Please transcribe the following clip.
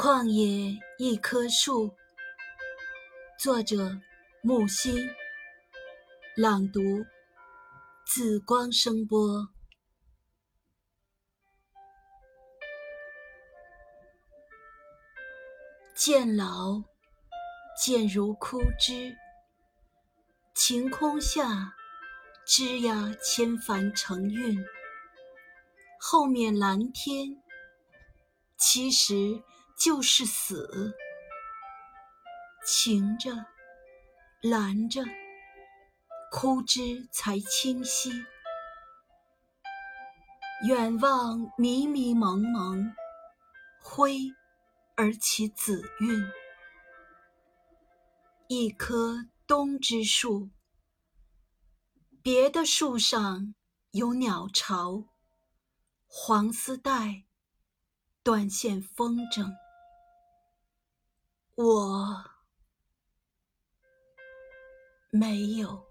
旷野一棵树，作者木心，朗读紫光声波。渐老，渐如枯枝，晴空下，枝桠千帆成韵。后面蓝天，其实。就是死，晴着，蓝着，枯枝才清晰。远望迷迷蒙蒙，灰而起紫韵。一棵冬之树，别的树上有鸟巢，黄丝带，断线风筝。我没有。